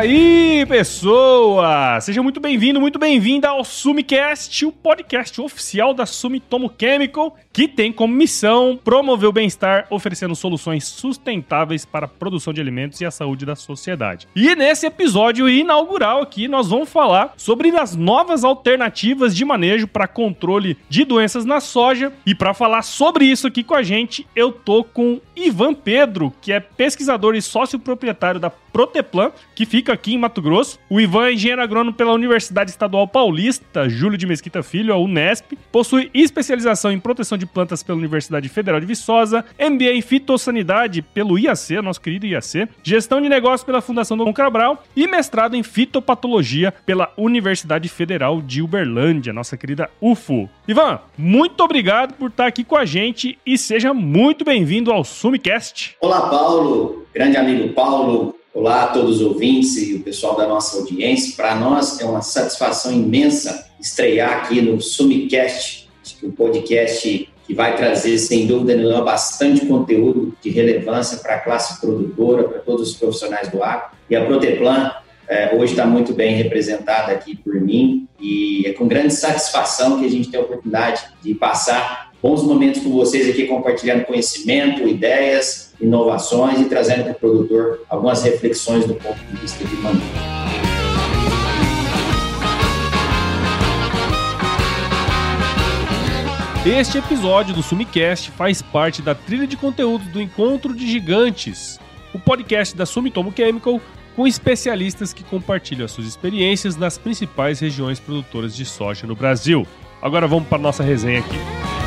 aí, pessoa! Seja muito bem-vindo, muito bem-vinda ao Sumicast, o podcast oficial da Sumitomo Chemical, que tem como missão promover o bem-estar, oferecendo soluções sustentáveis para a produção de alimentos e a saúde da sociedade. E nesse episódio inaugural aqui, nós vamos falar sobre as novas alternativas de manejo para controle de doenças na soja. E para falar sobre isso aqui com a gente, eu tô com Ivan Pedro, que é pesquisador e sócio proprietário da Proteplan, que fica aqui em Mato Grosso. O Ivan é engenheiro agrônomo pela Universidade Estadual Paulista, Júlio de Mesquita Filho, a Unesp. Possui especialização em proteção de plantas pela Universidade Federal de Viçosa, MBA em fitossanidade pelo IAC, nosso querido IAC, gestão de negócios pela Fundação Dom Cabral e mestrado em fitopatologia pela Universidade Federal de Uberlândia, nossa querida UFO. Ivan, muito obrigado por estar aqui com a gente e seja muito bem-vindo ao Sumicast. Olá, Paulo, grande amigo Paulo, Olá a todos os ouvintes e o pessoal da nossa audiência. Para nós é uma satisfação imensa estrear aqui no Sumicast, um podcast que vai trazer, sem dúvida nenhuma, bastante conteúdo de relevância para a classe produtora, para todos os profissionais do agro. E a Proteplan é, hoje está muito bem representada aqui por mim e é com grande satisfação que a gente tem a oportunidade de passar bons momentos com vocês aqui, compartilhando conhecimento, ideias, inovações e trazendo para o produtor algumas reflexões do ponto de vista de manejo. Este episódio do Sumicast faz parte da trilha de conteúdos do Encontro de Gigantes, o podcast da Sumitomo Chemical com especialistas que compartilham suas experiências nas principais regiões produtoras de soja no Brasil. Agora vamos para a nossa resenha aqui.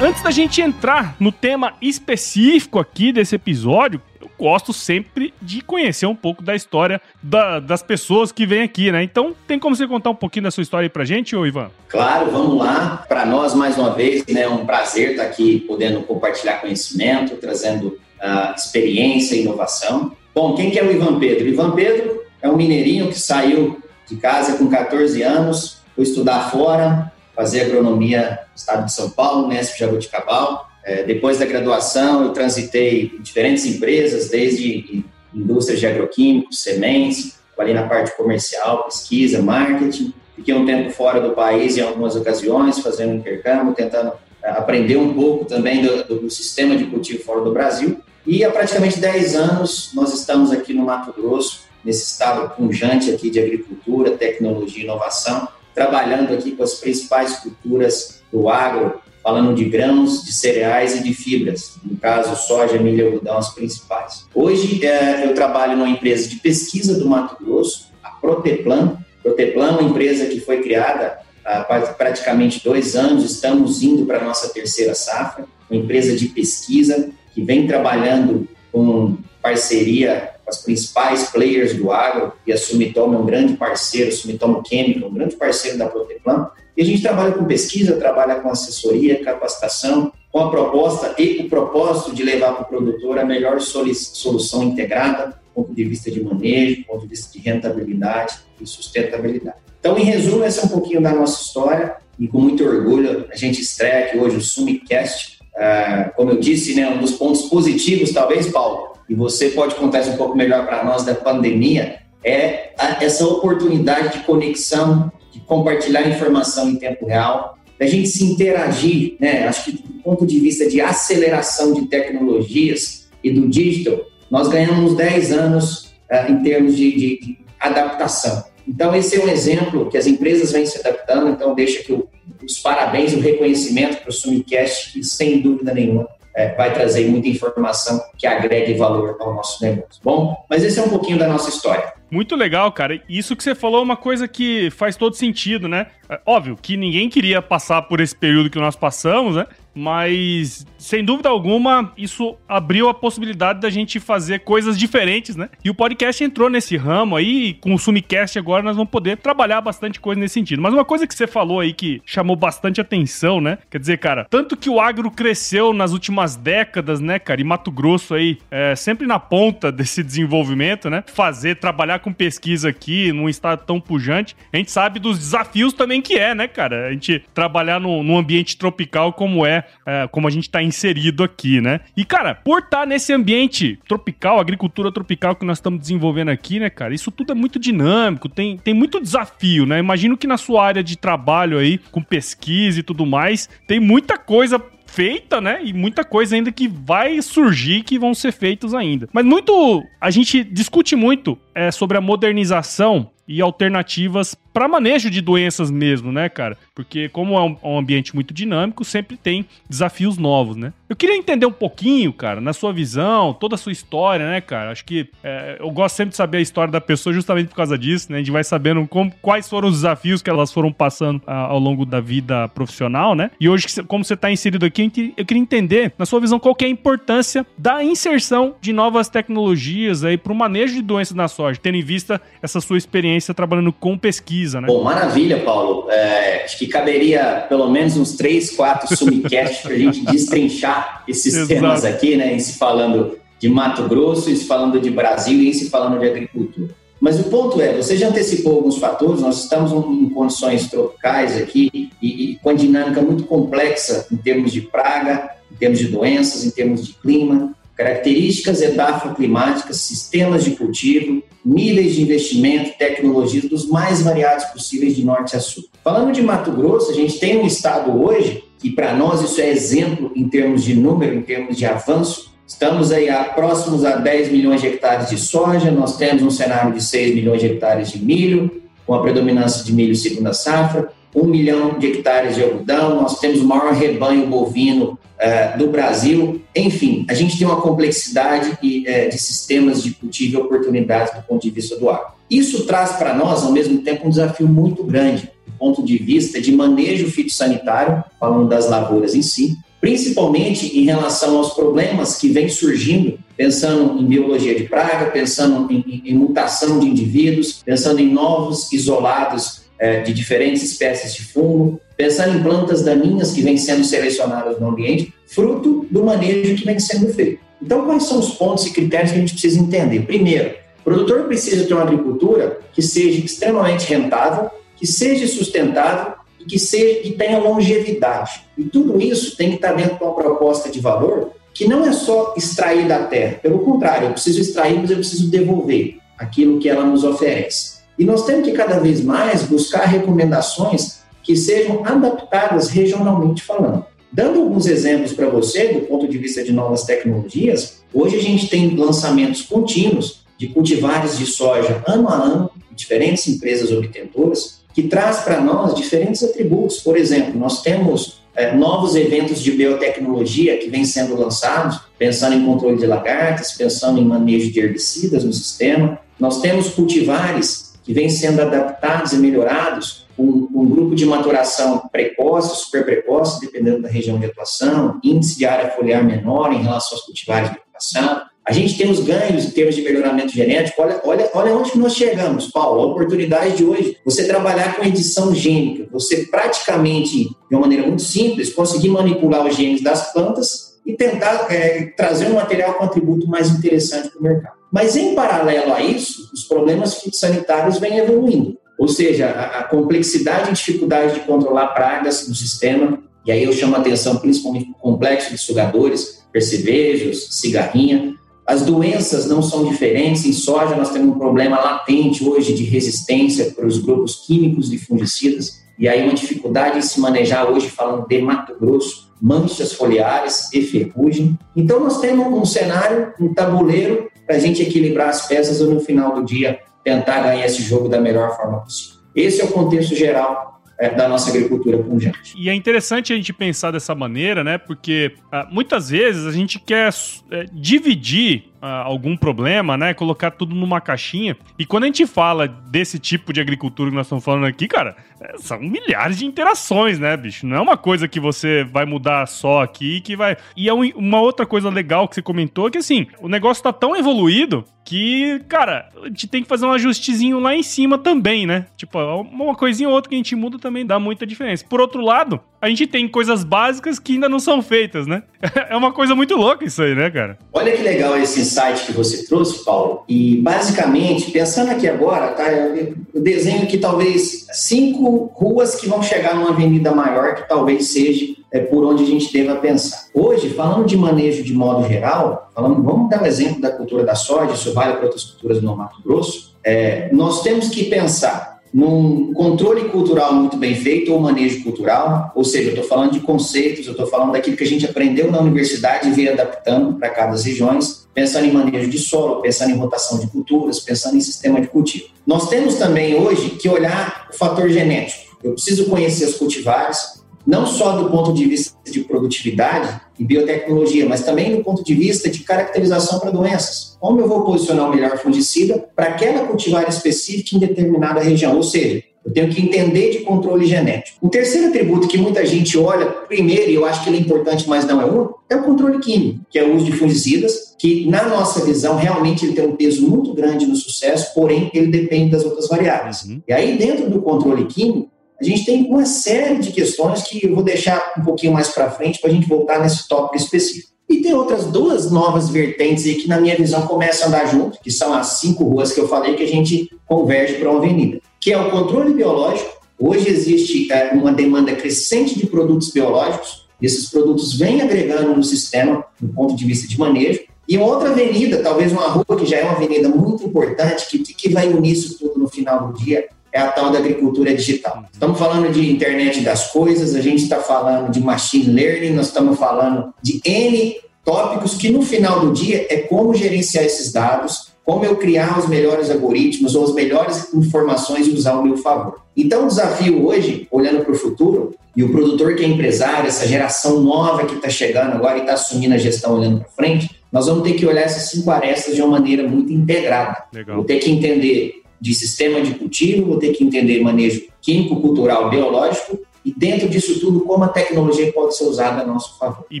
Antes da gente entrar no tema específico aqui desse episódio, eu gosto sempre de conhecer um pouco da história da, das pessoas que vêm aqui, né? Então, tem como você contar um pouquinho da sua história aí pra gente, ô Ivan? Claro, vamos lá. Para nós, mais uma vez, né, é um prazer estar aqui podendo compartilhar conhecimento, trazendo uh, experiência e inovação. Bom, quem que é o Ivan Pedro? O Ivan Pedro é um mineirinho que saiu de casa com 14 anos, foi estudar fora, fazer agronomia no estado de São Paulo, Nesp Jaboticabal. É, depois da graduação, eu transitei em diferentes empresas, desde indústrias de agroquímicos, sementes, ali na parte comercial, pesquisa, marketing. Fiquei um tempo fora do país em algumas ocasiões, fazendo intercâmbio, tentando é, aprender um pouco também do, do, sistema de cultivo fora do Brasil. E há praticamente 10 anos nós estamos aqui no Mato Grosso, nesse estado pungente aqui de agricultura, tecnologia e inovação, trabalhando aqui com as principais culturas do agro, falando de grãos, de cereais e de fibras, no caso soja, milho e algodão, as principais. Hoje é, eu trabalho numa empresa de pesquisa do Mato Grosso, a Proteplan. Proteplan é uma empresa que foi criada há praticamente dois anos, estamos indo para a nossa terceira safra, uma empresa de pesquisa que vem trabalhando com parceria com as principais players do agro, e a Sumitomo é um grande parceiro, Sumitomo Chemical, um grande parceiro da Proteplan, e a gente trabalha com pesquisa, trabalha com assessoria, capacitação, com a proposta e o propósito de levar para o produtor a melhor solução integrada, do ponto de vista de manejo, do ponto de vista de rentabilidade e sustentabilidade. Então, em resumo, essa é um pouquinho da nossa história, e com muito orgulho a gente estreia aqui hoje o Sumicast, Uh, como eu disse, né, um dos pontos positivos, talvez, Paulo, e você pode contar isso um pouco melhor para nós da pandemia, é a, essa oportunidade de conexão, de compartilhar informação em tempo real, da gente se interagir, né? Acho que do ponto de vista de aceleração de tecnologias e do digital, nós ganhamos 10 anos uh, em termos de, de, de, adaptação. Então, esse é um exemplo que as empresas vêm se adaptando, então deixa aqui os parabéns o reconhecimento para o Sumicast, que sem dúvida nenhuma é, vai trazer muita informação que agregue valor ao nosso negócio. Bom, mas esse é um pouquinho da nossa história. Muito legal, cara. Isso que você falou é uma coisa que faz todo sentido, né? É, óbvio que ninguém queria passar por esse período que nós passamos, né? Mas, sem dúvida alguma, isso abriu a possibilidade da gente fazer coisas diferentes, né? E o podcast entrou nesse ramo aí, e com o Sumicast agora nós vamos poder trabalhar bastante coisa nesse sentido. Mas uma coisa que você falou aí que chamou bastante atenção, né? Quer dizer, cara, tanto que o agro cresceu nas últimas décadas, né, cara? E Mato Grosso aí, é, sempre na ponta desse desenvolvimento, né? Fazer, trabalhar com pesquisa aqui num estado tão pujante, a gente sabe dos desafios também que é, né, cara? A gente trabalhar no, num ambiente tropical como é é, como a gente está inserido aqui, né? E, cara, por estar tá nesse ambiente tropical, agricultura tropical que nós estamos desenvolvendo aqui, né, cara, isso tudo é muito dinâmico, tem, tem muito desafio, né? Imagino que na sua área de trabalho aí, com pesquisa e tudo mais, tem muita coisa feita, né? E muita coisa ainda que vai surgir que vão ser feitos ainda. Mas muito. A gente discute muito é, sobre a modernização e alternativas para manejo de doenças mesmo, né, cara? Porque como é um, um, ambiente muito dinâmico, sempre tem desafios novos, né? Eu queria entender um pouquinho, cara, na sua visão, toda a sua história, né, cara? Acho que é, eu gosto sempre de saber a história da pessoa justamente por causa disso, né? A gente vai sabendo como, quais foram os desafios que elas foram passando a, ao longo da vida profissional, né? E hoje, como você está inserido aqui, eu queria entender, na sua visão, qual é a importância da inserção de novas tecnologias aí para o manejo de doenças na soja, tendo em vista essa sua experiência trabalhando com pesquisa, né? Bom, maravilha, Paulo. É, acho que caberia pelo menos uns três, quatro subcasts para a gente destrinchar esses Exato. temas aqui, né? Em se falando de Mato Grosso, em se falando de Brasil e em se falando de agricultura. Mas o ponto é, você já antecipou alguns fatores, nós estamos em condições tropicais aqui e, e com a dinâmica muito complexa em termos de praga, em termos de doenças, em termos de clima, características edafoclimáticas, sistemas de cultivo, níveis de investimento, tecnologias dos mais variados possíveis de norte a sul. Falando de Mato Grosso, a gente tem um estado hoje que para nós isso é exemplo em termos de número, em termos de avanço. Estamos aí a, próximos a 10 milhões de hectares de soja, nós temos um cenário de 6 milhões de hectares de milho, com a predominância de milho segunda safra, 1 milhão de hectares de algodão, nós temos o maior rebanho bovino uh, do Brasil. Enfim, a gente tem uma complexidade de, uh, de sistemas de cultivo e oportunidades do ponto de vista do agro. Isso traz para nós, ao mesmo tempo, um desafio muito grande ponto de vista de manejo fitossanitário, falando das lavouras em si, principalmente em relação aos problemas que vêm surgindo, pensando em biologia de praga, pensando em, em, mutação de indivíduos, pensando em novos isolados é, de diferentes espécies de fungo, pensando em plantas daninhas que vêm sendo selecionadas no ambiente, fruto do manejo que vem sendo feito. Então, quais são os pontos e critérios que a gente precisa entender? Primeiro, o produtor precisa ter uma agricultura que seja extremamente rentável, que seja sustentável e que, seja, que tenha longevidade. E tudo isso tem que estar dentro de uma proposta de valor que não é só extrair da terra. Pelo contrário, eu preciso extrair, mas eu preciso devolver aquilo que ela nos oferece. E nós temos que cada vez mais buscar recomendações que sejam adaptadas regionalmente falando. Dando alguns exemplos para você, do ponto de vista de novas tecnologias, hoje a gente tem lançamentos contínuos de cultivares de soja ano a ano, diferentes empresas obtentoras, que traz para nós diferentes atributos. Por exemplo, nós temos é, novos eventos de biotecnologia que vêm sendo lançados, pensando em controle de lagartas, pensando em manejo de herbicidas no sistema. Nós temos cultivares que vêm sendo adaptados e melhorados, um, um, grupo de maturação precoce, super precoce, dependendo da região de atuação, índice de área foliar menor em relação aos cultivares de ocupação. A gente tem os ganhos em termos de melhoramento genético. Olha, olha, olha onde nós chegamos, Paulo. A oportunidade de hoje, você trabalhar com edição gênica, você praticamente, de uma maneira muito simples, conseguir manipular os genes das plantas e tentar é, trazer um material com atributo mais interessante para o mercado. Mas, em paralelo a isso, os problemas fitossanitários vêm evoluindo. Ou seja, a, a complexidade e dificuldade de controlar pragas no sistema, e aí eu chamo a atenção principalmente para o complexo de sugadores, percevejos, cigarrinha. As doenças não são diferentes. Em soja, nós temos um problema latente hoje de resistência para os grupos químicos de fungicidas, e aí uma dificuldade em se manejar hoje, falando de Mato Grosso, manchas foliares e ferrugem. Então, nós temos um cenário, um tabuleiro para a gente equilibrar as peças ou no final do dia tentar ganhar esse jogo da melhor forma possível. Esse é o contexto geral é, da nossa agricultura pungente. E é interessante a gente pensar dessa maneira, né? Porque ah, muitas vezes a gente quer é, dividir ah, algum problema, né? Colocar tudo numa caixinha. E quando a gente fala desse tipo de agricultura que nós estamos falando aqui, cara, é, são milhares de interações, né, bicho? Não é uma coisa que você vai mudar só aqui que vai. E é um, uma outra coisa legal que você comentou que assim, o negócio tá tão evoluído que, cara, a gente tem que fazer um ajustezinho lá em cima também, né? Tipo, uma coisinha ou outra que a gente muda também dá muita diferença. Por outro lado, a gente tem coisas básicas que ainda não são feitas, né? É uma coisa muito louca isso aí, né, cara? Olha que legal esse insight que você trouxe, Paulo. E basicamente, pensando aqui agora, tá? Eu desenho aqui talvez cinco ruas que vão chegar numa avenida maior, que talvez seja é por onde a gente deva pensar. Hoje, falando de manejo de modo geral, falando, vamos dar um exemplo da cultura da soja, isso vale para outras culturas no Mato Grosso, é, nós temos que pensar num controle cultural muito bem feito ou manejo cultural, ou seja, eu estou falando de conceitos, eu estou falando daquilo que a gente aprendeu na universidade e veio adaptando para cada regiões, pensando em manejo de solo, pensando em rotação de culturas, pensando em sistema de cultivo. Nós temos também hoje que olhar o fator genético. Eu preciso conhecer as cultivares, não só do ponto de vista de produtividade e biotecnologia, mas também do ponto de vista de caracterização para doenças. Como eu vou posicionar o melhor fungicida para aquela cultivar específica em determinada região? Ou seja, eu tenho que entender de controle genético. O terceiro atributo que muita gente olha, primeiro, e eu acho que ele é importante, mas não é um, é o controle químico, que é o uso de fungicidas, que na nossa visão realmente ele tem um peso muito grande no sucesso, porém ele depende das outras variáveis. Uhum. E aí dentro do controle químico, a gente tem uma série de questões que eu vou deixar um pouquinho mais para frente para a gente voltar nesse tópico específico. E tem outras duas novas vertentes aí que, na minha visão, começam a andar junto, que são as cinco ruas que eu falei que a gente converge para uma avenida, que é o controle biológico. Hoje existe é, uma demanda crescente de produtos biológicos, esses produtos vêm agregando no sistema, do ponto de vista de manejo. E outra avenida, talvez uma rua que já é uma avenida muito importante, que, que vai unir isso tudo no final do dia, é a tal da agricultura digital. Estamos falando de internet das coisas, a gente está falando de machine learning, nós estamos falando de N tópicos que no final do dia é como gerenciar esses dados, como eu criar os melhores algoritmos ou as melhores informações e usar ao meu favor. Então, o desafio hoje, olhando para o futuro, e o produtor que é empresário, essa geração nova que está chegando agora e está assumindo a gestão olhando para frente, nós vamos ter que olhar essas cinco arestas de uma maneira muito integrada. Legal. Vou ter que entender de sistema de cultivo, vou ter que entender manejo químico, cultural, biológico e dentro disso tudo como a tecnologia pode ser usada a nosso favor. E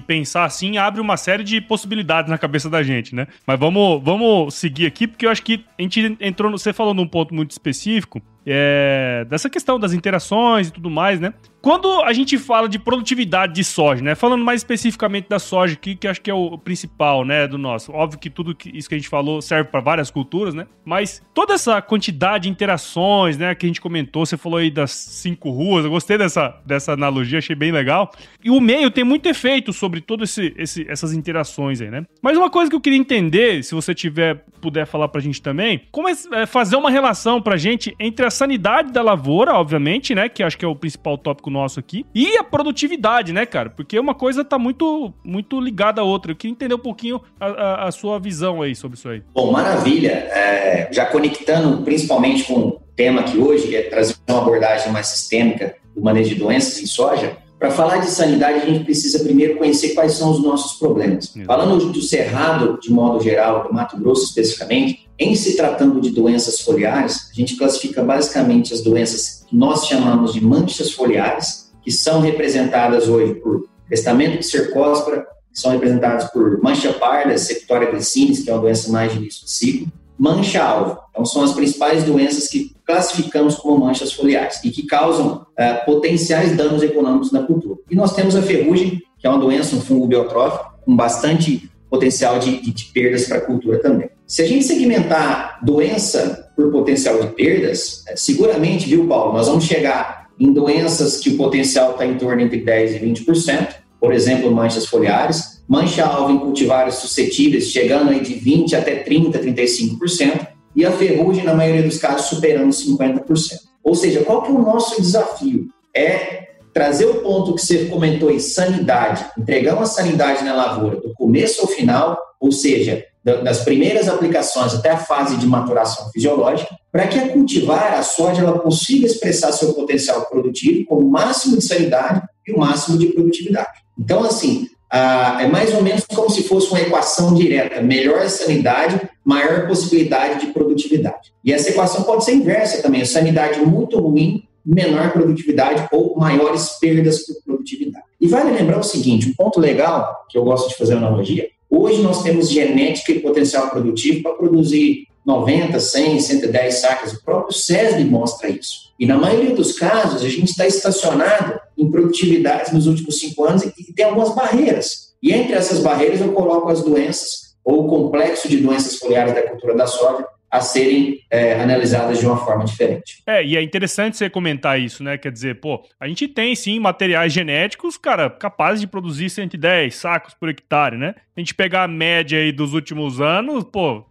pensar assim abre uma série de possibilidades na cabeça da gente, né? Mas vamos, vamos seguir aqui porque eu acho que a gente entrou, você falou num ponto muito específico é, dessa questão das interações e tudo mais, né? Quando a gente fala de produtividade de soja, né? Falando mais especificamente da soja aqui, que acho que é o principal, né, do nosso. Óbvio que tudo isso que a gente falou serve para várias culturas, né? Mas toda essa quantidade de interações, né, que a gente comentou, você falou aí das cinco ruas, eu gostei dessa, dessa analogia, achei bem legal. E o meio tem muito efeito sobre todas esse, esse, essas interações aí, né? Mas uma coisa que eu queria entender, se você tiver, puder falar pra gente também, como é, é fazer uma relação pra gente entre a sanidade da lavoura, obviamente, né, que acho que é o principal tópico nosso aqui. E a produtividade, né, cara? Porque uma coisa tá muito, muito ligada à outra. Eu queria entender um pouquinho a, a, a sua visão aí sobre isso aí. Bom, maravilha. É, já conectando principalmente com o tema que hoje, que é trazer uma abordagem mais sistêmica do manejo de doenças em soja, para falar de sanidade, a gente precisa primeiro conhecer quais são os nossos problemas. Falando do cerrado, de modo geral, do Mato Grosso especificamente, em se tratando de doenças foliares, a gente classifica basicamente as doenças que nós chamamos de manchas foliares, que são representadas hoje por crestamento de cercóspora, que são representadas por mancha parda, septória glycinis, que é uma doença mais de início de ciclo, mancha-alvo. Então, são as principais doenças que classificamos como manchas foliares e que causam uh, potenciais danos econômicos na cultura. E nós temos a ferrugem, que é uma doença, um fungo biotrófico, com bastante potencial de, de, de perdas para a cultura também. Se a gente segmentar doença por potencial de perdas, é, seguramente, viu, Paulo, nós vamos chegar em doenças que o potencial está em torno entre 10% e 20%, por exemplo, manchas foliares, mancha-alvo em cultivares suscetíveis, chegando aí de 20% até 30%, 35%, e a ferrugem, na maioria dos casos, superando 50%. Ou seja, qual que é o nosso desafio? É trazer o ponto que você comentou em sanidade, entregar uma sanidade na lavoura do começo ao final, ou seja, das primeiras aplicações até a fase de maturação fisiológica, para que a cultivar, a soja, ela consiga expressar seu potencial produtivo com o máximo de sanidade e o máximo de produtividade. Então, assim, é mais ou menos como se fosse uma equação direta: melhor sanidade, maior possibilidade de produtividade. E essa equação pode ser inversa também: sanidade muito ruim, menor produtividade ou maiores perdas por produtividade. E vale lembrar o seguinte: um ponto legal que eu gosto de fazer analogia. Hoje nós temos genética e potencial produtivo para produzir 90, 100, 110 sacas. O próprio SESB mostra isso. E na maioria dos casos, a gente está estacionado em produtividades nos últimos cinco anos e, tem algumas barreiras. E entre essas barreiras eu coloco as doenças ou o complexo de doenças foliares da cultura da soja, a serem é, analisadas de uma forma diferente. É, e é interessante você comentar isso, né? Quer dizer, pô, a gente tem sim materiais genéticos, cara, capazes de produzir 110 sacos por hectare, né? A gente pegar a média aí dos últimos anos, pô,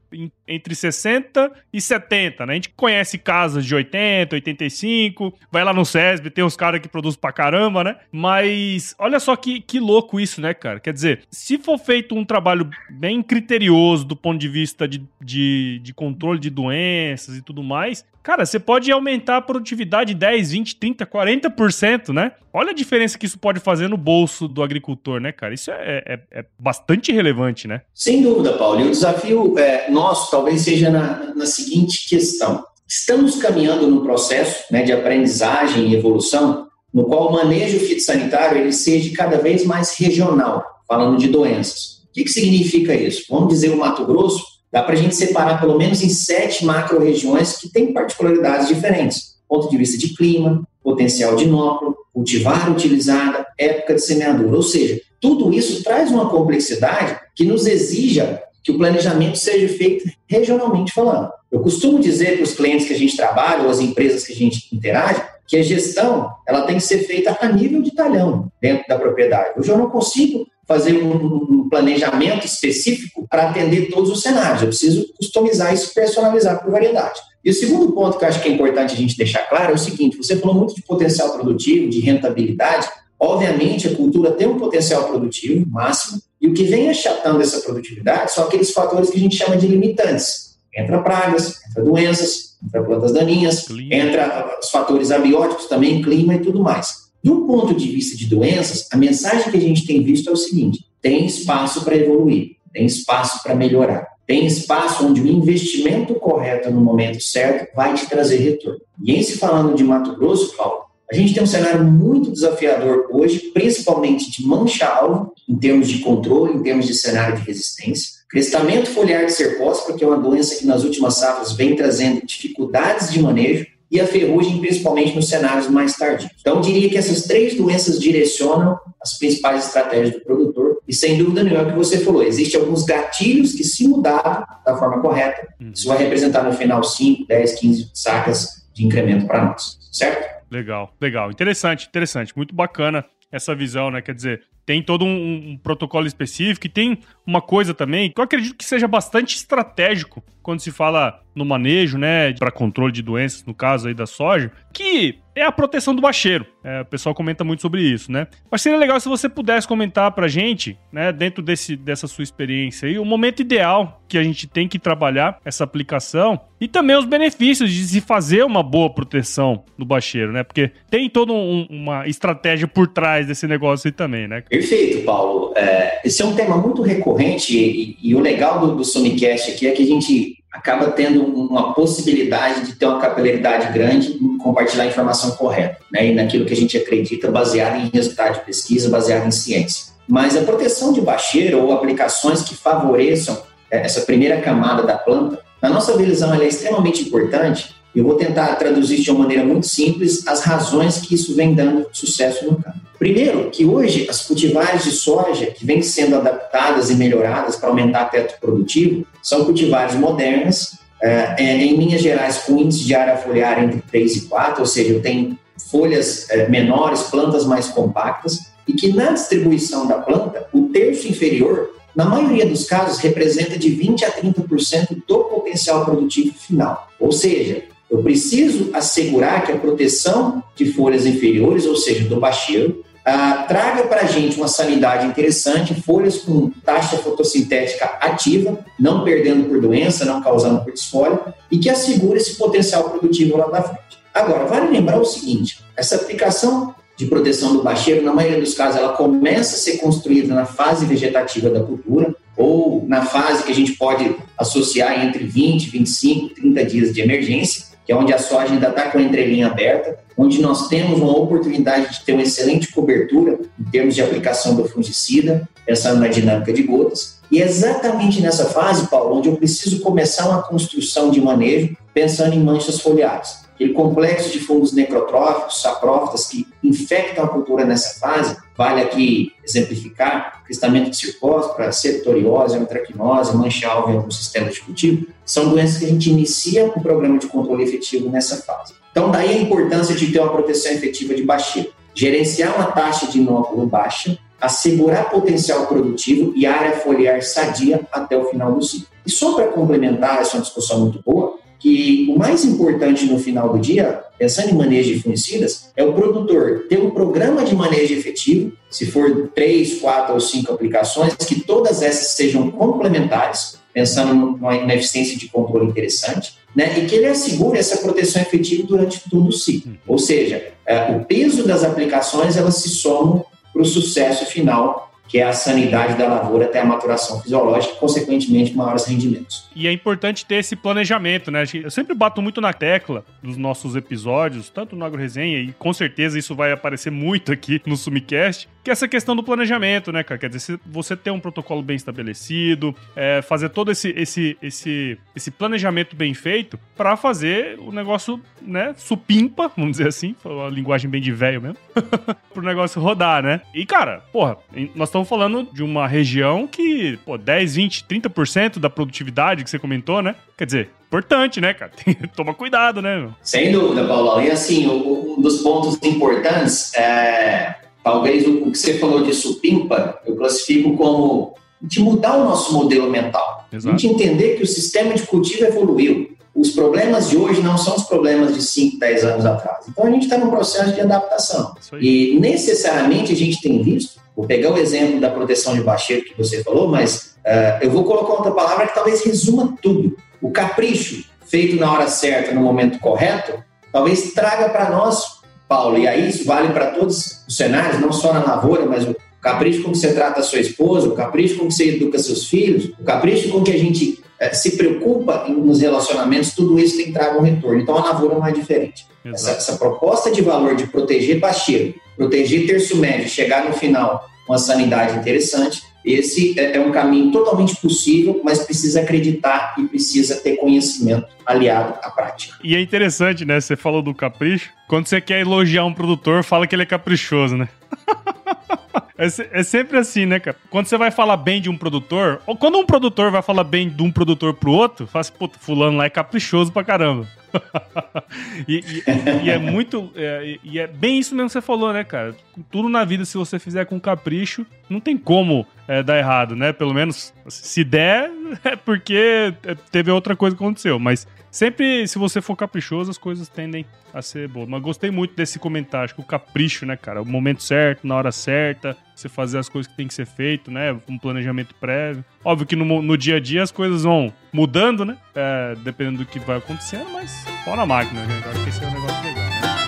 entre 60 e 70, né? A gente conhece casas de 80, 85, vai lá no SESB, tem uns caras que produzem pra caramba, né? Mas olha só que, que louco isso, né, cara? Quer dizer, se for feito um trabalho bem criterioso do ponto de vista de, de, de controle de doenças e tudo mais, cara, você pode aumentar a produtividade 10, 20, 30, 40%, né? Olha a diferença que isso pode fazer no bolso do agricultor, né, cara? Isso é, é, é bastante relevante, né? Sem dúvida, Paulo. E o desafio é, nosso talvez seja na, na seguinte questão. Estamos caminhando num processo né, de aprendizagem e evolução no qual o manejo fitossanitário ele seja cada vez mais regional, falando de doenças. O que, que significa isso? Vamos dizer o Mato Grosso, dá para a gente separar pelo menos em sete macro-regiões que têm particularidades diferentes. Ponto de vista de clima, potencial de inóculo, cultivar utilizada, época de semeadura. Ou seja, tudo isso traz uma complexidade que nos exija que o planejamento seja feito regionalmente falando. Eu costumo dizer para os clientes que a gente trabalha ou as empresas que a gente interage que a gestão ela tem que ser feita a nível de talhão dentro da propriedade. Hoje eu não consigo fazer um, planejamento específico para atender todos os cenários. Eu preciso customizar isso, personalizar por variedade. E o segundo ponto que eu acho que é importante a gente deixar claro é o seguinte: você falou muito de potencial produtivo, de rentabilidade. Obviamente, a cultura tem um potencial produtivo máximo, e o que vem achatando essa produtividade são aqueles fatores que a gente chama de limitantes. Entra pragas, entra doenças, entra plantas daninhas, clima. entra os fatores abióticos também, clima e tudo mais. Do ponto de vista de doenças, a mensagem que a gente tem visto é o seguinte: tem espaço para evoluir, tem espaço para melhorar, tem espaço onde o investimento correto no momento certo vai te trazer retorno. E em se falando de Mato Grosso, Paulo, a gente tem um cenário muito desafiador hoje, principalmente de mancha-alvo, em termos de controle, em termos de cenário de resistência. Crestamento foliar de cercóspora, que é uma doença que nas últimas safras vem trazendo dificuldades de manejo, e a ferrugem, principalmente nos cenários mais tardios. Então, eu diria que essas três doenças direcionam as principais estratégias do produtor, e sem dúvida nenhuma, é o que você falou, existem alguns gatilhos que, se mudar da forma correta, uhum. isso vai representar no final 5, 10, 15 sacas de incremento para nós, certo? Legal, legal. Interessante, interessante. Muito bacana essa visão, né? Quer dizer, tem todo um, um, protocolo específico e tem uma coisa também que eu acredito que seja bastante estratégico quando se fala no manejo, né, para controle de doenças, no caso aí da soja, que é a proteção do bacheiro. É, o pessoal comenta muito sobre isso, né? Mas seria legal se você pudesse comentar pra gente, né, dentro desse, dessa sua experiência aí, o momento ideal que a gente tem que trabalhar essa aplicação e também os benefícios de se fazer uma boa proteção do bacheiro, né? Porque tem toda um, uma estratégia por trás desse negócio aí também, né? Perfeito, Paulo. É, esse é um tema muito recorrente e, e o legal do, do Sumicast aqui é que a gente acaba tendo uma possibilidade de ter uma capilaridade grande em compartilhar a informação correta, né? E naquilo que a gente acredita, baseado em resultado de pesquisa, baseado em ciência. Mas a proteção de bacheiro ou aplicações que favoreçam é, essa primeira camada da planta, na nossa visão, ela é extremamente importante. Eu vou tentar traduzir de uma maneira muito simples as razões que isso vem dando sucesso no campo. Primeiro, que hoje as cultivares de soja que vêm sendo adaptadas e melhoradas para aumentar teto produtivo são cultivares modernas, é, é, em linhas gerais com índice de área foliar entre 3 e 4, ou seja, tenho folhas é, menores, plantas mais compactas, e que na distribuição da planta, o terço inferior, na maioria dos casos, representa de 20 a 30% do potencial produtivo final. Ou seja, eu preciso assegurar que a proteção de folhas inferiores, ou seja, do bacheiro, ah, traga para a gente uma sanidade interessante, folhas com taxa fotossintética ativa, não perdendo por doença, não causando por desfolha, e que assegure esse potencial produtivo lá na frente. Agora, vale lembrar o seguinte: essa aplicação de proteção do bacheiro, na maioria dos casos, ela começa a ser construída na fase vegetativa da cultura, ou na fase que a gente pode associar entre 20, 25, 30 dias de emergência, que é onde a soja ainda está com a entrelinha aberta, onde nós temos uma oportunidade de ter uma excelente cobertura em termos de aplicação do fungicida, pensando na dinâmica de gotas. E é exatamente nessa fase, Paulo, onde eu preciso começar uma construção de manejo pensando em manchas foliares. Aquele complexo de fungos necrotróficos, saprófitas, que infectam a cultura nessa fase, vale aqui exemplificar, cristamento de circóspora, septoriose, antracnose, mancha alva algum sistema de cultivo, são doenças que a gente inicia o programa de controle efetivo nessa fase. Então, daí a importância de ter uma proteção efetiva de baixeiro. Gerenciar uma taxa de inóculo baixa, assegurar potencial produtivo e área foliar sadia até o final do ciclo. E só para complementar, essa é uma discussão muito boa, que o mais importante no final do dia, pensando em manejo de fungicidas, é o produtor ter um programa de manejo efetivo, se for três, quatro ou cinco aplicações, que todas essas sejam complementares, pensando na eficiência de controle interessante, né, e que ele assegure essa proteção efetiva durante todo o ciclo. Ou seja, é, o peso das aplicações elas se somam para o sucesso final que é a sanidade da lavoura até a maturação fisiológica consequentemente, maiores rendimentos. E é importante ter esse planejamento, né? Eu sempre bato muito na tecla dos nossos episódios, tanto no AgroResenha, e com certeza isso vai aparecer muito aqui no Sumicast, que é essa questão do planejamento, né, cara? Quer dizer, você ter um protocolo bem estabelecido, é, fazer todo esse, esse, esse, esse planejamento bem feito para fazer o negócio, né, supimpa, vamos dizer assim, uma linguagem bem de velho mesmo, pro negócio rodar, né? E, cara, porra, nós estamos falando de uma região que, pô, 10, 20, 30% da produtividade que você comentou, né? Quer dizer, importante, né, cara? Toma cuidado, né? Sem dúvida, Paulo. E assim, um dos pontos importantes é Talvez o, que você falou de supimpa, eu classifico como de mudar o nosso modelo mental. Exato. A gente entender que o sistema de cultivo evoluiu. Os problemas de hoje não são os problemas de 5, 10 anos atrás. Então a gente está num processo de adaptação. E necessariamente a gente tem visto, vou pegar o exemplo da proteção de baixeiro que você falou, mas uh, eu vou colocar outra palavra que talvez resuma tudo. O capricho feito na hora certa, no momento correto, talvez traga para nós Paulo, e aí isso vale para todos os cenários, não só na lavoura, mas o capricho com que você trata a sua esposa, o capricho com que você educa seus filhos, o capricho com que a gente se preocupa nos relacionamentos, tudo isso tem trazer um retorno. Então a lavoura não é diferente. Essa, essa, proposta de valor de proteger baixeiro, proteger terço médio, chegar no final com uma sanidade interessante, esse é, é um caminho totalmente possível, mas precisa acreditar e precisa ter conhecimento aliado à prática. E é interessante, né? Você falou do capricho. Quando você quer elogiar um produtor, fala que ele é caprichoso, né? É, é, sempre assim, né, cara? Quando você vai falar bem de um produtor, ou quando um produtor vai falar bem de um produtor pro outro, fala assim, puta, fulano lá é caprichoso pra caramba. e, e, e, é muito. É, e é bem isso mesmo que você falou, né, cara? Tudo na vida, se você fizer com capricho, não tem como é, dar errado, né? Pelo menos se der, é porque é, teve outra coisa que aconteceu. Mas sempre, se você for caprichoso, as coisas tendem a ser boas. Mas gostei muito desse comentário. Acho que o capricho, né, cara? O momento certo, na hora certa, você fazer as coisas que tem que ser feito, né? Um planejamento prévio. Óbvio que no, no dia a dia as coisas vão mudando, né? É, dependendo do que vai acontecendo, mas pau na máquina, né? Que esse é um negócio legal, né?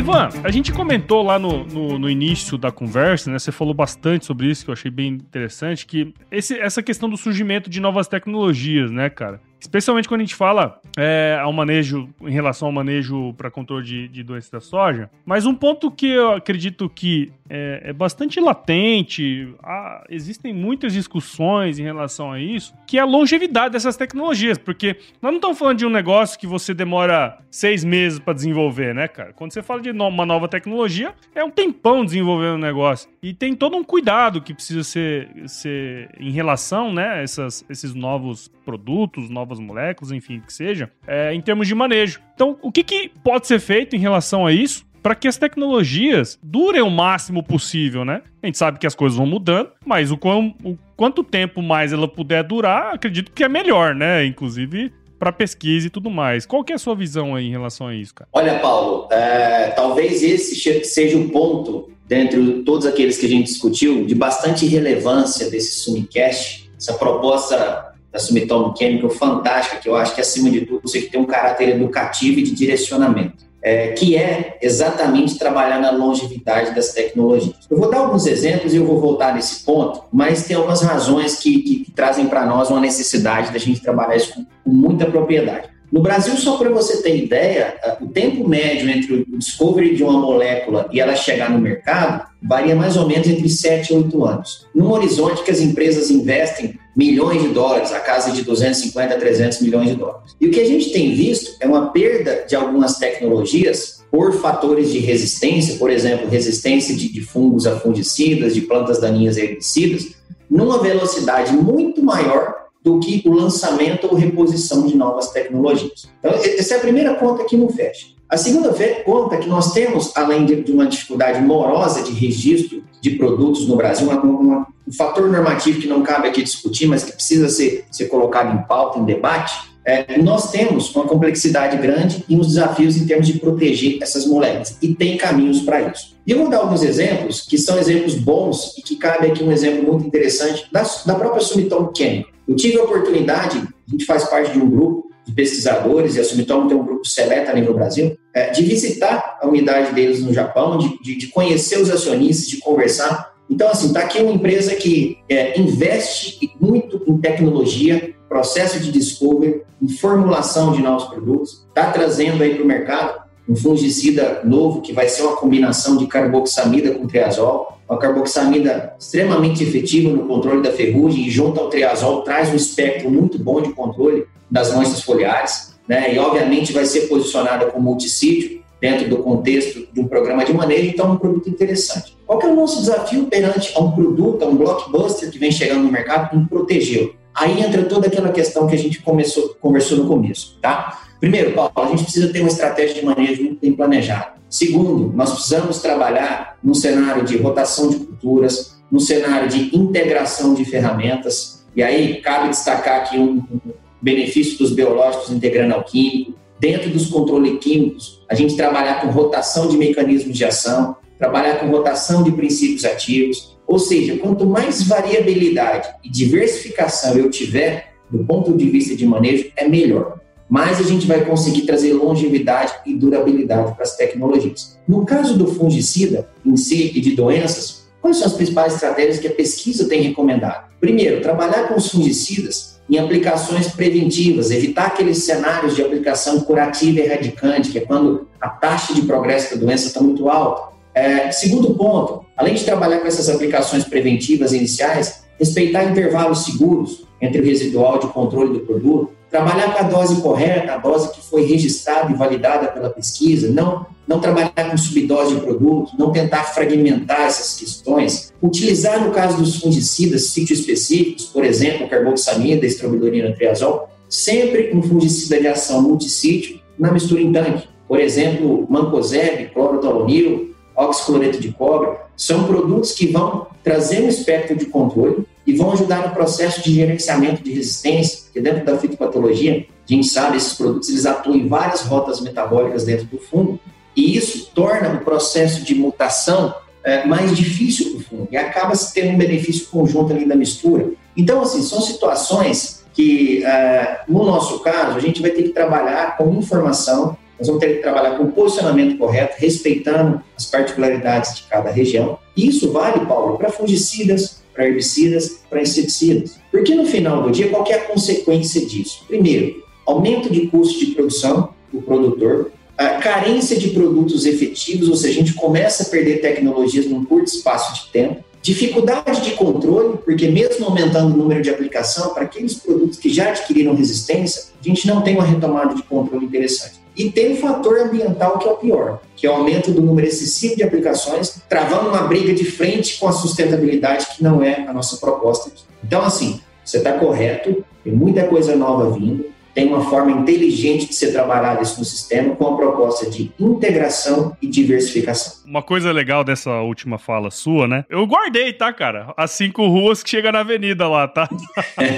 Ivan, a gente comentou lá no, no, no, início da conversa, né? Você falou bastante sobre isso, que eu achei bem interessante, que esse, essa questão do surgimento de novas tecnologias, né, cara? Especialmente quando a gente fala é, ao manejo, em relação ao manejo para controle de, de doenças da soja. Mas um ponto que eu acredito que é, é bastante latente, há, existem muitas discussões em relação a isso, que é a longevidade dessas tecnologias. Porque nós não estamos falando de um negócio que você demora seis meses para desenvolver, né, cara? Quando você fala de uma nova tecnologia, é um tempão desenvolvendo o um negócio. E tem todo um cuidado que precisa ser, ser em relação, né, essas, esses novos produtos, novos novas moléculas, enfim, que seja, é, em termos de manejo. Então, o que, que pode ser feito em relação a isso? para que as tecnologias durem o máximo possível, né? A gente sabe que as coisas vão mudando, mas o, quão, o quanto tempo mais ela puder durar, acredito que é melhor, né? Inclusive para pesquisa e tudo mais. Qual que é a sua visão aí em relação a isso, cara? Olha, Paulo, é, talvez esse seja o ponto, dentre todos aqueles que a gente discutiu, de bastante relevância desse Sumicast, essa proposta da Sumitomo Chemical fantástica, que eu acho que, acima de tudo, você tem um caráter educativo e de direcionamento, é, que é exatamente trabalhar na longevidade das tecnologias. Eu vou dar alguns exemplos e eu vou voltar nesse ponto, mas tem algumas razões que, que, que trazem para nós uma necessidade da gente trabalhar isso com, com muita propriedade. No Brasil, só para você ter ideia, o tempo médio entre o discovery de uma molécula e ela chegar no mercado varia mais ou menos entre 7 e 8 anos. Num horizonte que as empresas investem milhões de dólares, a casa de 250 a 300 milhões de dólares. E o que a gente tem visto é uma perda de algumas tecnologias por fatores de resistência, por exemplo, resistência de, de fungos a fungicidas, de plantas daninhas e herbicidas, numa velocidade muito maior do que o lançamento ou reposição de novas tecnologias. Então, essa é a primeira conta que não fecha. A segunda conta que nós temos, além de uma dificuldade morosa de registro de produtos no Brasil, uma, uma, um fator normativo que não cabe aqui discutir, mas que precisa ser, ser colocado em pauta, em debate, é, nós temos uma complexidade grande e uns desafios em termos de proteger essas moléculas, e tem caminhos para isso. E eu vou dar alguns exemplos, que são exemplos bons, e que cabe aqui um exemplo muito interessante da, da própria Sumitomo Chemical. Eu tive a oportunidade, a gente faz parte de um grupo de pesquisadores, e a Sumitomo tem um grupo seleto nível Brasil, é, de visitar a unidade deles no Japão, de, de, de conhecer os acionistas, de conversar. Então, assim, está aqui uma empresa que é, investe muito em tecnologia, processo de discovery, em formulação de novos produtos, está trazendo aí para o mercado um fungicida novo que vai ser uma combinação de carboxamida com triazol, uma carboxamida extremamente efetiva no controle da ferrugem e junto ao triazol traz um espectro muito bom de controle das manchas foliares, né? E obviamente vai ser posicionada como multissítio dentro do contexto de um programa de manejo, então é um produto interessante. Qual é o nosso desafio perante a um produto, a um blockbuster que vem chegando no mercado em protegê-lo? Aí entra toda aquela questão que a gente começou, conversou no começo, tá? Primeiro, Paulo, a gente precisa ter uma estratégia de manejo muito bem planejada. Segundo, nós precisamos trabalhar num cenário de rotação de culturas, num cenário de integração de ferramentas, e aí cabe destacar aqui um, um benefício dos biológicos integrando ao químico. Dentro dos controles químicos, a gente trabalhar com rotação de mecanismos de ação, trabalhar com rotação de princípios ativos, ou seja, quanto mais variabilidade e diversificação eu tiver do ponto de vista de manejo, é melhor. Mais a gente vai conseguir trazer longevidade e durabilidade para as tecnologias. No caso do fungicida em si e de doenças, quais são as principais estratégias que a pesquisa tem recomendado? Primeiro, trabalhar com os fungicidas em aplicações preventivas, evitar aqueles cenários de aplicação curativa e erradicante, que é quando a taxa de progresso da doença está muito alta. É, segundo ponto, além de trabalhar com essas aplicações preventivas iniciais, respeitar intervalos seguros entre o residual de controle do produto, trabalhar com a dose correta, a dose que foi registrada e validada pela pesquisa, não, não trabalhar com subdose de produto, não tentar fragmentar essas questões, utilizar, no caso dos fungicidas, sítios específicos, por exemplo, carboxamida, estrobilurina, triazol, sempre um fungicida de ação multissítio na mistura em tanque. Por exemplo, mancozeb, clorotalonil, oxicloreto de cobre, são produtos que vão trazer um espectro de controle e vão ajudar no processo de gerenciamento de resistência, porque dentro da fitopatologia, a gente sabe, esses produtos eles atuam em várias rotas metabólicas dentro do fungo, e isso torna o processo de mutação é, mais difícil para o fungo, e acaba se tendo um benefício conjunto ali da mistura. Então, assim, são situações que, é, no nosso caso, a gente vai ter que trabalhar com informação nós vamos ter que trabalhar com o posicionamento correto, respeitando as particularidades de cada região. E isso vale, Paulo, para fungicidas, para herbicidas, para inseticidas. Porque no final do dia, qual é a consequência disso? Primeiro, aumento de custo de produção do produtor, a carência de produtos efetivos, ou seja, a gente começa a perder tecnologias num curto espaço de tempo, dificuldade de controle, porque mesmo aumentando o número de aplicação, para aqueles produtos que já adquiriram resistência, a gente não tem uma retomada de controle interessante. E tem o fator ambiental que é o pior, que é o aumento do número excessivo de aplicações, travando uma briga de frente com a sustentabilidade, que não é a nossa proposta aqui. Então, assim, você está correto, tem muita coisa nova vindo, tem uma forma inteligente de ser trabalhado isso no sistema com a proposta de integração e diversificação. Uma coisa legal dessa última fala sua, né? Eu guardei, tá, cara? As cinco ruas que chega na avenida lá, tá?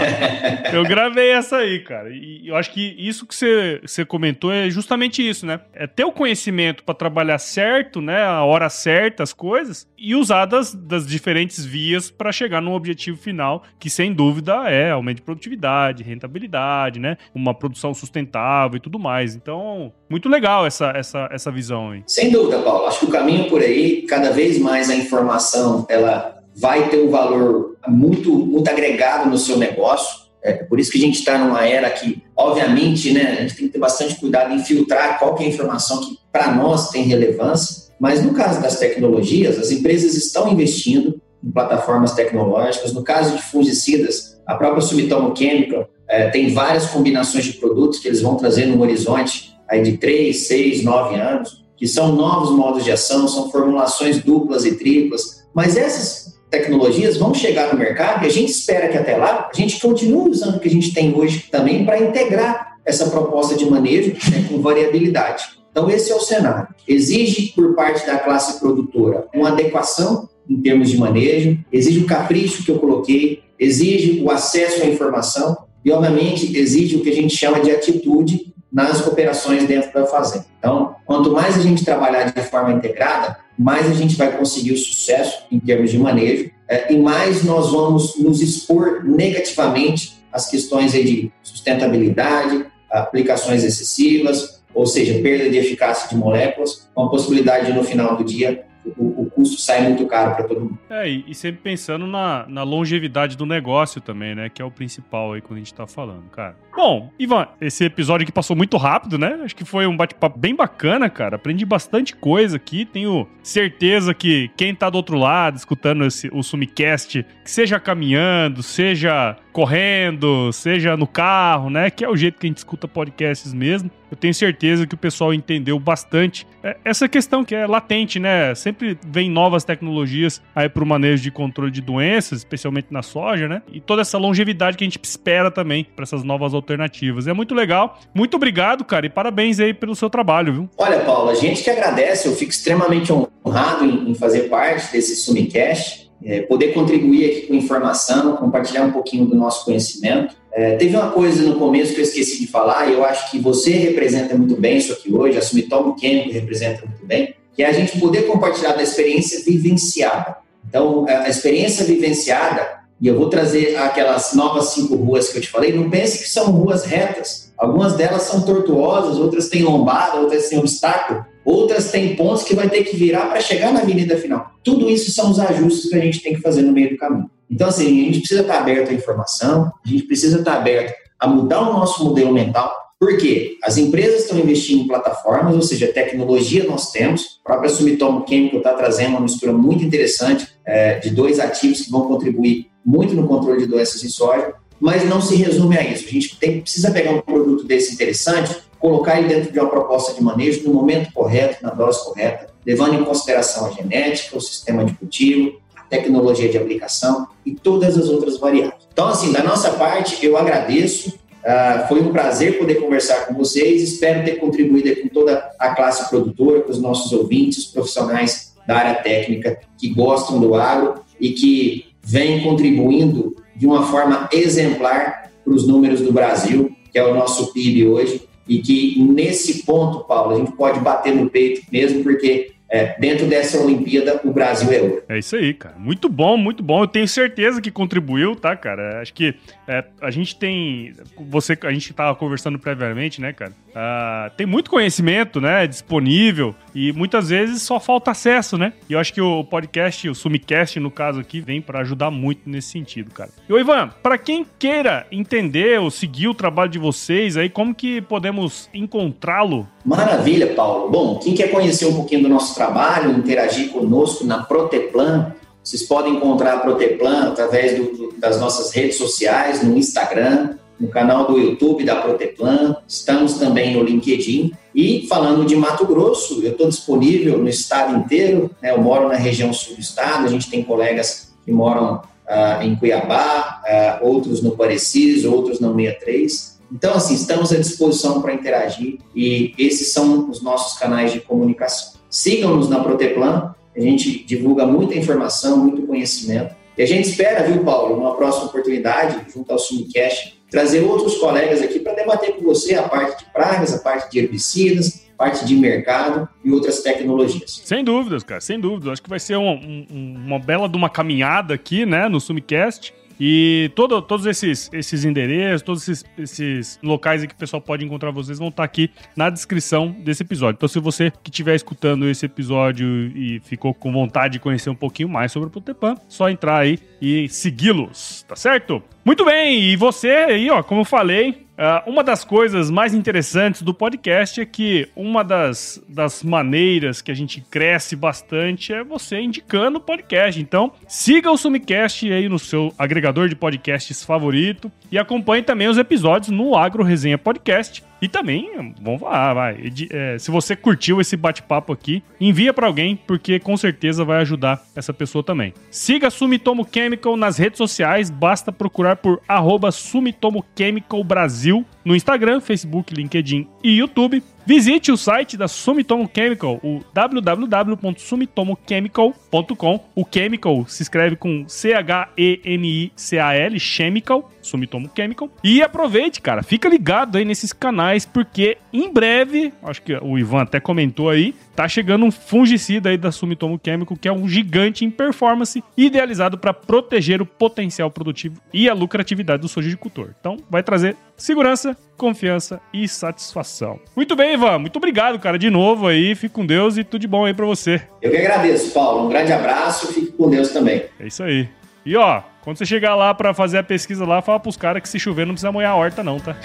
eu gravei essa aí, cara. E eu acho que isso que você, você comentou é justamente isso, né? É ter o conhecimento para trabalhar certo, né? A hora certa, as coisas, e usar das, das diferentes vias para chegar no objetivo final, que sem dúvida é aumento de produtividade, rentabilidade, né? Uma produção sustentável e tudo mais. Então, muito legal essa, essa, essa visão aí. Sem dúvida, Paulo. Acho que o caminho por aí, cada vez mais a informação ela vai ter um valor muito, muito agregado no seu negócio. É por isso que a gente está numa era que, obviamente, né, a gente tem que ter bastante cuidado em filtrar qual é a informação que para nós tem relevância, mas no caso das tecnologias, as empresas estão investindo em plataformas tecnológicas. No caso de fungicidas, a própria Sumitomo Chemical é, tem várias combinações de produtos que eles vão trazer no horizonte aí de 3, 6, 9 anos, que são novos modos de ação, são formulações duplas e triplas, mas essas tecnologias vão chegar no mercado e a gente espera que até lá a gente continue usando o que a gente tem hoje também para integrar essa proposta de manejo né, com variabilidade. Então, esse é o cenário. Exige, por parte da classe produtora, uma adequação em termos de manejo, exige o capricho que eu coloquei, exige o acesso à informação e, obviamente, exige o que a gente chama de atitude nas operações dentro da fazenda. Então, quanto mais a gente trabalhar de forma integrada, mais a gente vai conseguir o sucesso em termos de manejo é, e mais nós vamos nos expor negativamente às questões de sustentabilidade, aplicações excessivas, ou seja, perda de eficácia de moléculas, com a possibilidade de, no final do dia, o, custo sai muito caro para todo mundo. É, e, sempre pensando na, na longevidade do negócio também, né? Que é o principal aí quando a gente tá falando, cara. Bom, Ivan, esse episódio aqui passou muito rápido, né? Acho que foi um bate-papo bem bacana, cara. Aprendi bastante coisa aqui. Tenho certeza que quem tá do outro lado, escutando esse, o Sumicast, que seja caminhando, seja correndo, seja no carro, né? Que é o jeito que a gente escuta podcasts mesmo. Eu tenho certeza que o pessoal entendeu bastante é, essa questão que é latente, né? Sempre vem novas tecnologias aí para o manejo de controle de doenças, especialmente na soja, né? E toda essa longevidade que a gente espera também para essas novas alternativas. É muito legal. Muito obrigado, cara, e parabéns aí pelo seu trabalho, viu? Olha, Paulo, a gente que agradece. Eu fico extremamente honrado em, em fazer parte desse Sumicast é, poder contribuir aqui com informação, compartilhar um pouquinho do nosso conhecimento. É, teve uma coisa no começo que eu esqueci de falar, e eu acho que você representa muito bem isso aqui hoje, a Sumitomo Chemical representa muito bem, que é a gente poder compartilhar da experiência vivenciada. Então, a experiência vivenciada, e eu vou trazer aquelas novas cinco ruas que eu te falei, não pense que são ruas retas. Algumas delas são tortuosas, outras têm lombada, outras têm obstáculo. Outras têm pontos que vai ter que virar para chegar na avenida final. Tudo isso são os ajustes que a gente tem que fazer no meio do caminho. Então, assim, a gente precisa estar aberto à informação, a gente precisa estar aberto a mudar o nosso modelo mental, porque as empresas estão investindo em plataformas, ou seja, tecnologia nós temos. A própria Sumitomo Chemical está trazendo uma mistura muito interessante é, de dois ativos que vão contribuir muito no controle de doenças em soja, mas não se resume a isso. A gente tem, precisa pegar um produto desse interessante colocar ele dentro de uma proposta de manejo no momento correto, na dose correta, levando em consideração a genética, o sistema de cultivo, a tecnologia de aplicação e todas as outras variáveis. Então, assim, da nossa parte, eu agradeço. Uh, foi um prazer poder conversar com vocês. Espero ter contribuído com toda a classe produtora, com os nossos ouvintes, os profissionais da área técnica que gostam do agro e que vêm contribuindo de uma forma exemplar para os números do Brasil, que é o nosso PIB hoje, e que nesse ponto, Paulo, a gente pode bater no peito mesmo, porque é, dentro dessa Olimpíada, o Brasil é ouro. É isso aí, cara. Muito bom, muito bom. Eu tenho certeza que contribuiu, tá, cara? Acho que é, a gente tem. Você, a gente tava conversando previamente, né, cara? Uh, tem muito conhecimento, né, disponível e muitas vezes só falta acesso, né? E eu acho que o podcast, o Sumicast, no caso aqui, vem para ajudar muito nesse sentido, cara. E o Ivan, para quem queira entender ou seguir o trabalho de vocês aí, como que podemos encontrá-lo? Maravilha, Paulo. Bom, quem quer conhecer um pouquinho do nosso trabalho, interagir conosco na Proteplan, vocês podem encontrar a Proteplan através do, das nossas redes sociais, no Instagram, no canal do YouTube da Proteplan, estamos também no LinkedIn. E falando de Mato Grosso, eu estou disponível no estado inteiro, né? eu moro na região sul do estado, a gente tem colegas que moram ah, em Cuiabá, ah, outros no Parecis, outros no 63. Então, assim, estamos à disposição para interagir e esses são os nossos canais de comunicação. Sigam-nos na Proteplan, a gente divulga muita informação, muito conhecimento. E a gente espera, viu, Paulo, numa próxima oportunidade, junto ao Sumicast, trazer outros colegas aqui para debater com você a parte de pragas, a parte de herbicidas, parte de mercado e outras tecnologias. Sem dúvidas, cara, sem dúvidas. Acho que vai ser um, um, uma bela de uma caminhada aqui, né, no Sumicast. E todo, todos esses, esses endereços, todos esses, esses locais que o pessoal pode encontrar vocês vão estar aqui na descrição desse episódio. Então, se você que estiver escutando esse episódio e ficou com vontade de conhecer um pouquinho mais sobre o Potepan, só entrar aí e segui-los, tá certo? Muito bem, e você aí, ó, como eu falei, Uh, uma das coisas mais interessantes do podcast é que uma das, das maneiras que a gente cresce bastante é você indicando o podcast. Então, siga o Sumicast aí no seu agregador de podcasts favorito e acompanhe também os episódios no Agro Resenha Podcast. E também, vamos lá, vai. É, se você curtiu esse bate-papo aqui, envia para alguém, porque com certeza vai ajudar essa pessoa também. Siga Sumitomo Chemical nas redes sociais, basta procurar por arroba Sumitomo Chemical Brasil Brasil. No Instagram, Facebook, LinkedIn e YouTube. Visite o site da Sumitomo Chemical, o www.sumitomochemical.com. O Chemical se escreve com C-H-E-M-I-C-A-L, Chemical, Sumitomo Chemical. E aproveite, cara, fica ligado aí nesses canais, porque em breve, acho que o Ivan até comentou aí, tá chegando um fungicida aí da Sumitomo Chemical, que é um gigante em performance, idealizado para proteger o potencial produtivo e a lucratividade do sojicultor. Então, vai trazer segurança, confiança e satisfação. Muito bem, Ivan. Muito obrigado, cara, de novo aí. Fique com Deus e tudo de bom aí para você. Eu que agradeço, Paulo. Um grande abraço. Fique com Deus também. É isso aí. E ó, quando você chegar lá para fazer a pesquisa lá, fala pros caras que se chover não precisa molhar a horta não, tá?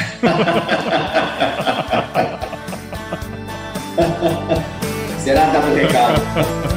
Será que dá pro recado?